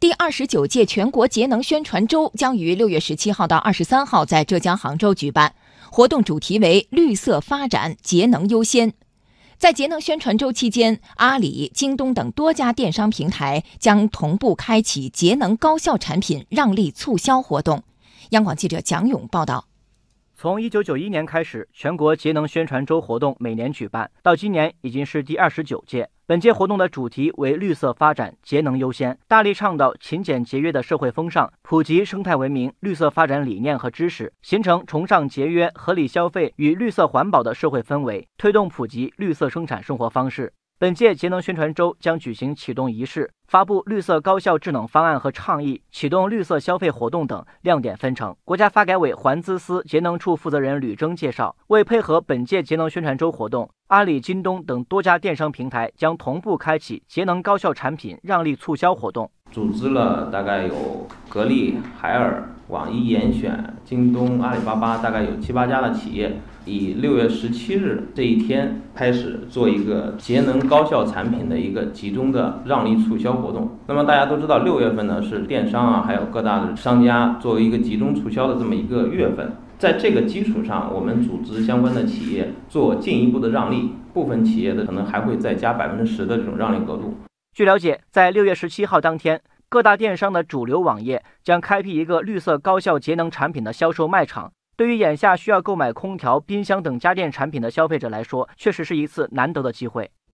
第二十九届全国节能宣传周将于六月十七号到二十三号在浙江杭州举办，活动主题为“绿色发展，节能优先”。在节能宣传周期间，阿里、京东等多家电商平台将同步开启节能高效产品让利促销活动。央广记者蒋勇报道。从一九九一年开始，全国节能宣传周活动每年举办，到今年已经是第二十九届。本届活动的主题为“绿色发展，节能优先”，大力倡导勤俭节约的社会风尚，普及生态文明、绿色发展理念和知识，形成崇尚节约、合理消费与绿色环保的社会氛围，推动普及绿色生产生活方式。本届节能宣传周将举行启动仪式、发布绿色高效智能方案和倡议、启动绿色消费活动等亮点纷呈。国家发改委环资司节能处负责人吕征介绍，为配合本届节能宣传周活动，阿里、京东等多家电商平台将同步开启节能高效产品让利促销活动。组织了大概有格力、海尔、网易严选、京东、阿里巴巴，大概有七八家的企业，以六月十七日这一天开始做一个节能高效产品的一个集中的让利促销活动。那么大家都知道，六月份呢是电商啊，还有各大的商家作为一个集中促销的这么一个月份，在这个基础上，我们组织相关的企业做进一步的让利，部分企业的可能还会再加百分之十的这种让利额度。据了解，在六月十七号当天，各大电商的主流网页将开辟一个绿色高效节能产品的销售卖场。对于眼下需要购买空调、冰箱等家电产品的消费者来说，确实是一次难得的机会。